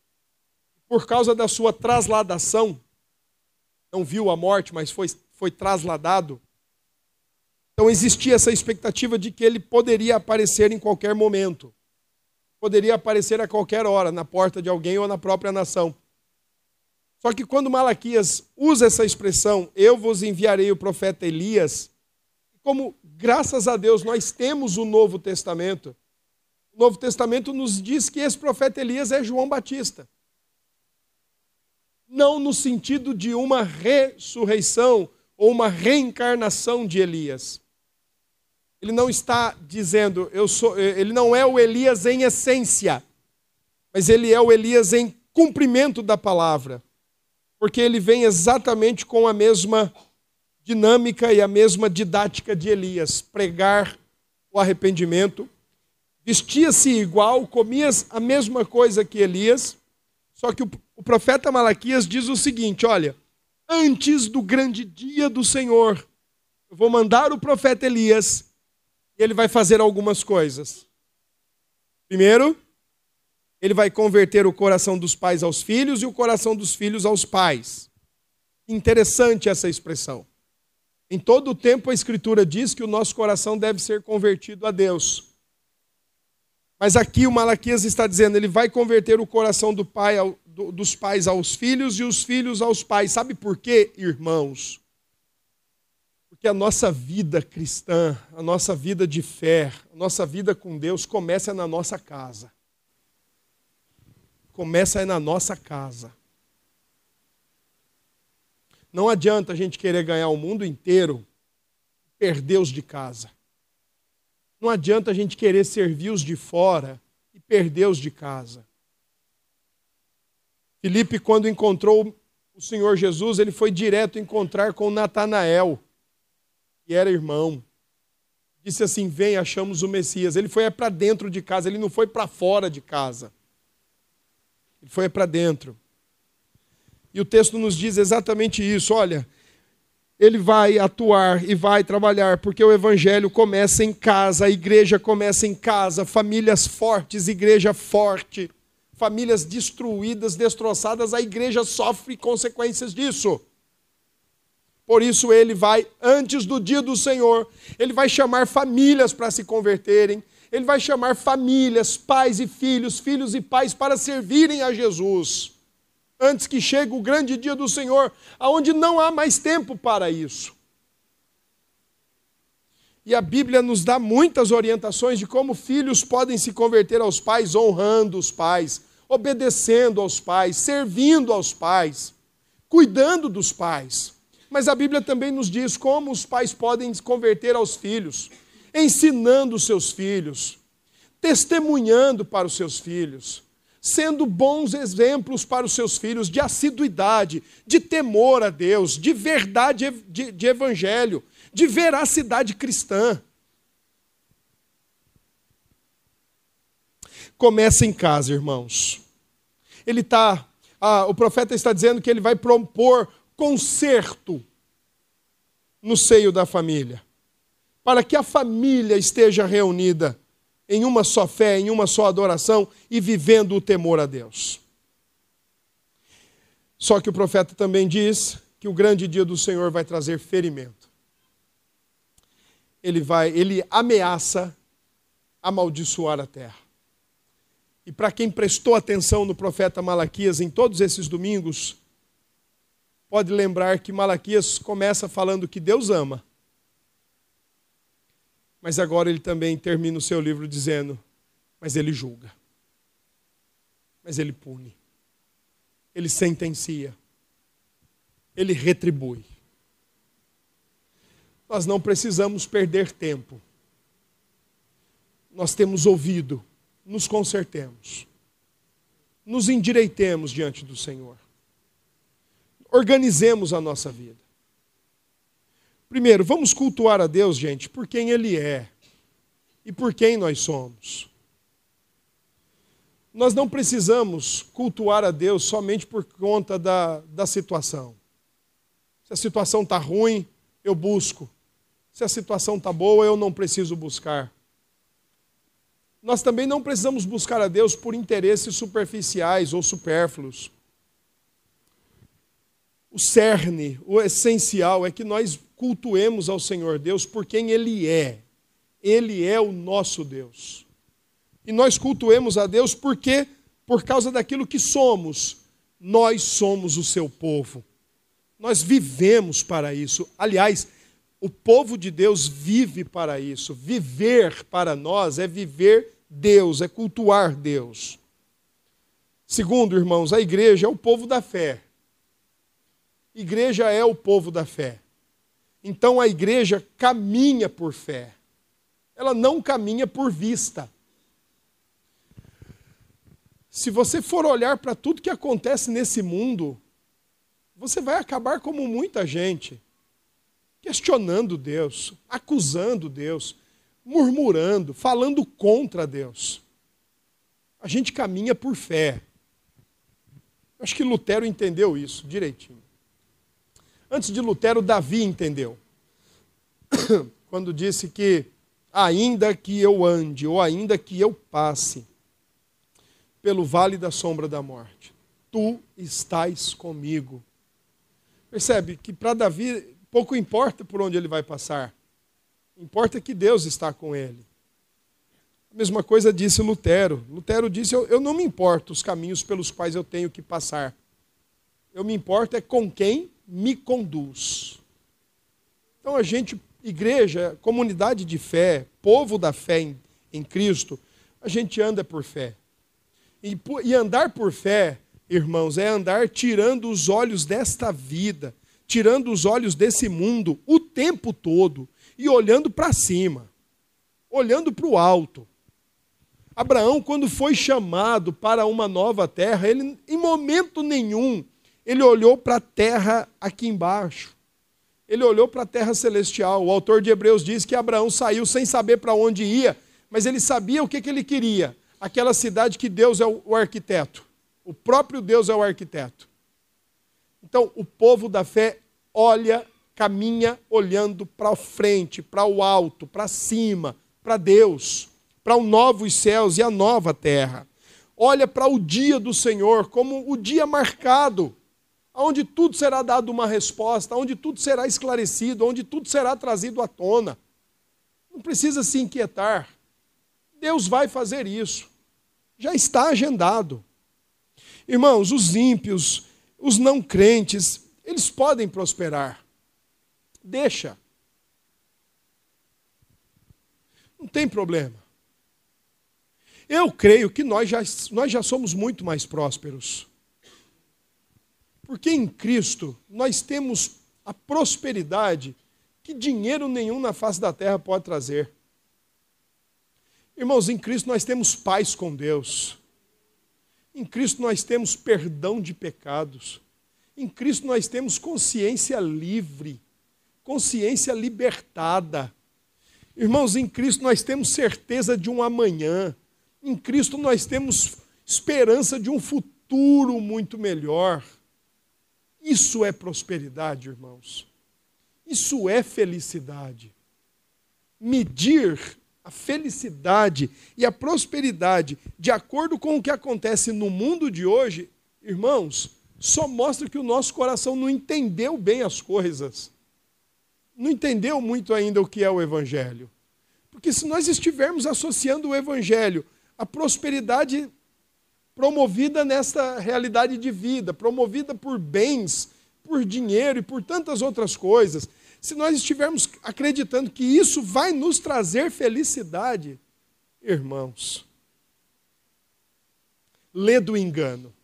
[SPEAKER 1] Por causa da sua trasladação, não viu a morte, mas foi, foi trasladado. Então existia essa expectativa de que ele poderia aparecer em qualquer momento poderia aparecer a qualquer hora na porta de alguém ou na própria nação. Só que quando Malaquias usa essa expressão, eu vos enviarei o profeta Elias, como graças a Deus nós temos o Novo Testamento, o Novo Testamento nos diz que esse profeta Elias é João Batista. Não no sentido de uma ressurreição ou uma reencarnação de Elias. Ele não está dizendo, eu sou, ele não é o Elias em essência, mas ele é o Elias em cumprimento da palavra, porque ele vem exatamente com a mesma dinâmica e a mesma didática de Elias, pregar o arrependimento, vestia-se igual, comia a mesma coisa que Elias, só que o, o profeta Malaquias diz o seguinte: olha, antes do grande dia do Senhor, eu vou mandar o profeta Elias ele vai fazer algumas coisas. Primeiro, ele vai converter o coração dos pais aos filhos e o coração dos filhos aos pais. Interessante essa expressão. Em todo o tempo a Escritura diz que o nosso coração deve ser convertido a Deus. Mas aqui o Malaquias está dizendo, ele vai converter o coração do pai, dos pais aos filhos e os filhos aos pais. Sabe por quê, irmãos? Porque a nossa vida cristã, a nossa vida de fé, a nossa vida com Deus começa na nossa casa. Começa na nossa casa. Não adianta a gente querer ganhar o mundo inteiro e perder os de casa. Não adianta a gente querer servir os de fora e perder os de casa. Felipe, quando encontrou o Senhor Jesus, ele foi direto encontrar com Natanael que era irmão, disse assim: Vem, achamos o Messias. Ele foi para dentro de casa, ele não foi para fora de casa. Ele foi para dentro. E o texto nos diz exatamente isso: olha, ele vai atuar e vai trabalhar, porque o evangelho começa em casa, a igreja começa em casa, famílias fortes, igreja forte, famílias destruídas, destroçadas, a igreja sofre consequências disso. Por isso ele vai, antes do dia do Senhor, ele vai chamar famílias para se converterem, ele vai chamar famílias, pais e filhos, filhos e pais para servirem a Jesus antes que chegue o grande dia do Senhor, aonde não há mais tempo para isso. E a Bíblia nos dá muitas orientações de como filhos podem se converter aos pais, honrando os pais, obedecendo aos pais, servindo aos pais, cuidando dos pais. Mas a Bíblia também nos diz como os pais podem se converter aos filhos, ensinando os seus filhos, testemunhando para os seus filhos sendo bons exemplos para os seus filhos de assiduidade, de temor a Deus, de verdade de, de evangelho, de veracidade cristã. Começa em casa, irmãos. Ele está, ah, o profeta está dizendo que ele vai propor conserto no seio da família, para que a família esteja reunida em uma só fé, em uma só adoração e vivendo o temor a Deus. Só que o profeta também diz que o grande dia do Senhor vai trazer ferimento. Ele vai, ele ameaça amaldiçoar a terra. E para quem prestou atenção no profeta Malaquias em todos esses domingos, pode lembrar que Malaquias começa falando que Deus ama mas agora ele também termina o seu livro dizendo: Mas ele julga, mas ele pune, ele sentencia, ele retribui. Nós não precisamos perder tempo. Nós temos ouvido, nos consertemos, nos endireitemos diante do Senhor, organizemos a nossa vida. Primeiro, vamos cultuar a Deus, gente, por quem Ele é e por quem nós somos. Nós não precisamos cultuar a Deus somente por conta da, da situação. Se a situação está ruim, eu busco. Se a situação está boa, eu não preciso buscar. Nós também não precisamos buscar a Deus por interesses superficiais ou supérfluos. O cerne, o essencial é que nós cultuemos ao Senhor Deus por quem Ele é. Ele é o nosso Deus. E nós cultuemos a Deus porque, por causa daquilo que somos, nós somos o seu povo. Nós vivemos para isso. Aliás, o povo de Deus vive para isso. Viver para nós é viver Deus, é cultuar Deus. Segundo, irmãos, a igreja é o povo da fé. Igreja é o povo da fé. Então a igreja caminha por fé, ela não caminha por vista. Se você for olhar para tudo que acontece nesse mundo, você vai acabar como muita gente, questionando Deus, acusando Deus, murmurando, falando contra Deus. A gente caminha por fé. Acho que Lutero entendeu isso direitinho. Antes de Lutero, Davi entendeu. Quando disse que, ainda que eu ande, ou ainda que eu passe pelo vale da sombra da morte, tu estás comigo. Percebe que para Davi pouco importa por onde ele vai passar, importa que Deus está com ele. A mesma coisa disse Lutero. Lutero disse: eu, eu não me importo os caminhos pelos quais eu tenho que passar. Eu me importo é com quem me conduz. Então a gente, igreja, comunidade de fé, povo da fé em, em Cristo, a gente anda por fé. E, e andar por fé, irmãos, é andar tirando os olhos desta vida, tirando os olhos desse mundo o tempo todo e olhando para cima, olhando para o alto. Abraão, quando foi chamado para uma nova terra, ele em momento nenhum ele olhou para a terra aqui embaixo. Ele olhou para a terra celestial. O autor de Hebreus diz que Abraão saiu sem saber para onde ia, mas ele sabia o que, que ele queria. Aquela cidade que Deus é o arquiteto. O próprio Deus é o arquiteto. Então, o povo da fé olha caminha olhando para frente, para o alto, para cima, para Deus, para os novos céus e a nova terra. Olha para o dia do Senhor como o dia marcado, onde tudo será dado uma resposta, onde tudo será esclarecido, onde tudo será trazido à tona. Não precisa se inquietar. Deus vai fazer isso. Já está agendado. Irmãos, os ímpios, os não crentes, eles podem prosperar. Deixa. Não tem problema. Eu creio que nós já, nós já somos muito mais prósperos. Porque em Cristo nós temos a prosperidade que dinheiro nenhum na face da terra pode trazer. Irmãos, em Cristo nós temos paz com Deus. Em Cristo nós temos perdão de pecados. Em Cristo nós temos consciência livre, consciência libertada. Irmãos, em Cristo nós temos certeza de um amanhã. Em Cristo nós temos esperança de um futuro muito melhor. Isso é prosperidade, irmãos. Isso é felicidade. Medir a felicidade e a prosperidade de acordo com o que acontece no mundo de hoje, irmãos, só mostra que o nosso coração não entendeu bem as coisas. Não entendeu muito ainda o que é o Evangelho. Porque se nós estivermos associando o Evangelho à prosperidade promovida nesta realidade de vida, promovida por bens, por dinheiro e por tantas outras coisas, se nós estivermos acreditando que isso vai nos trazer felicidade, irmãos, lê do engano.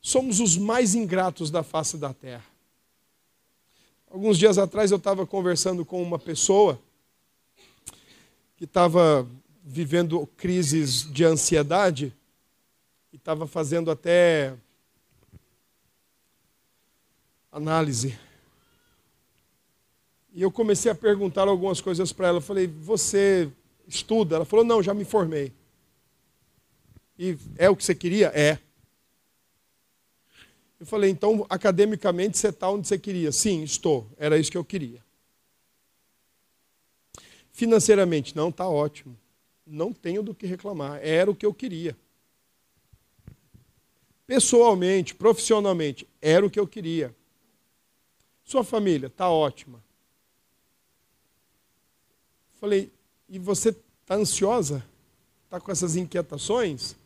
[SPEAKER 1] Somos os mais ingratos da face da terra. Alguns dias atrás eu estava conversando com uma pessoa que estava vivendo crises de ansiedade e estava fazendo até análise. E eu comecei a perguntar algumas coisas para ela. Eu falei, você estuda? Ela falou, não, já me formei. E é o que você queria? É. Eu falei, então, academicamente, você está onde você queria? Sim, estou. Era isso que eu queria. Financeiramente, não, está ótimo não tenho do que reclamar. Era o que eu queria. Pessoalmente, profissionalmente, era o que eu queria. Sua família está ótima. Falei, e você está ansiosa? Está com essas inquietações?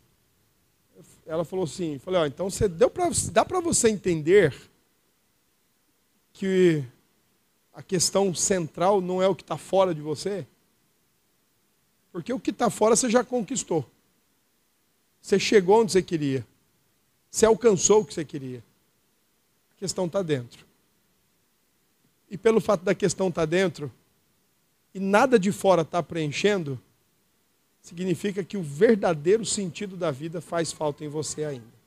[SPEAKER 1] Ela falou assim, falei, ó, então você deu pra, dá para você entender que a questão central não é o que está fora de você? Porque o que está fora você já conquistou. Você chegou onde você queria. Você alcançou o que você queria. A questão está dentro. E pelo fato da questão estar tá dentro, e nada de fora está preenchendo, significa que o verdadeiro sentido da vida faz falta em você ainda.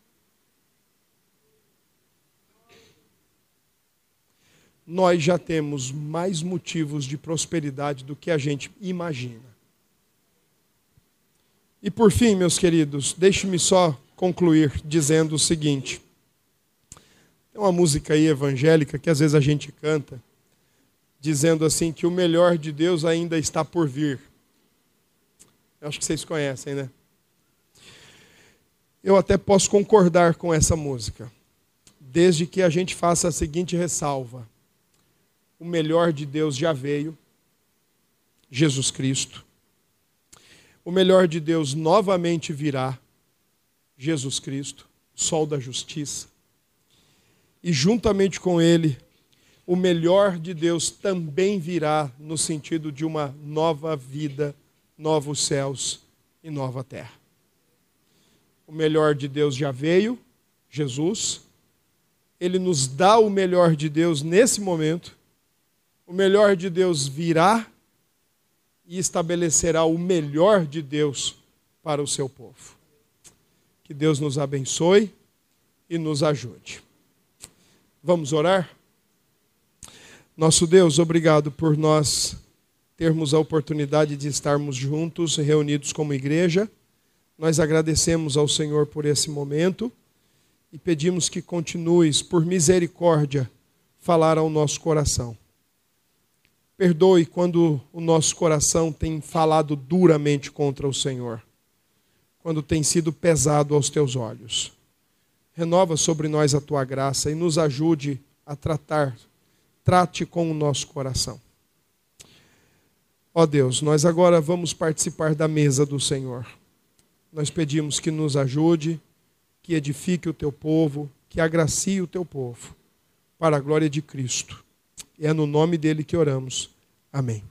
[SPEAKER 1] Nós já temos mais motivos de prosperidade do que a gente imagina. E por fim, meus queridos, deixe-me só concluir dizendo o seguinte. Tem uma música aí evangélica que às vezes a gente canta, dizendo assim que o melhor de Deus ainda está por vir. Eu acho que vocês conhecem, né? Eu até posso concordar com essa música, desde que a gente faça a seguinte ressalva: o melhor de Deus já veio, Jesus Cristo o melhor de Deus novamente virá, Jesus Cristo, sol da justiça. E juntamente com ele, o melhor de Deus também virá no sentido de uma nova vida, novos céus e nova terra. O melhor de Deus já veio, Jesus. Ele nos dá o melhor de Deus nesse momento. O melhor de Deus virá e estabelecerá o melhor de Deus para o seu povo. Que Deus nos abençoe e nos ajude. Vamos orar? Nosso Deus, obrigado por nós termos a oportunidade de estarmos juntos, reunidos como igreja. Nós agradecemos ao Senhor por esse momento e pedimos que continues, por misericórdia, falar ao nosso coração. Perdoe quando o nosso coração tem falado duramente contra o Senhor, quando tem sido pesado aos teus olhos. Renova sobre nós a tua graça e nos ajude a tratar, trate com o nosso coração. Ó Deus, nós agora vamos participar da mesa do Senhor. Nós pedimos que nos ajude, que edifique o teu povo, que agracie o teu povo, para a glória de Cristo. E é no nome dele que oramos. Amém.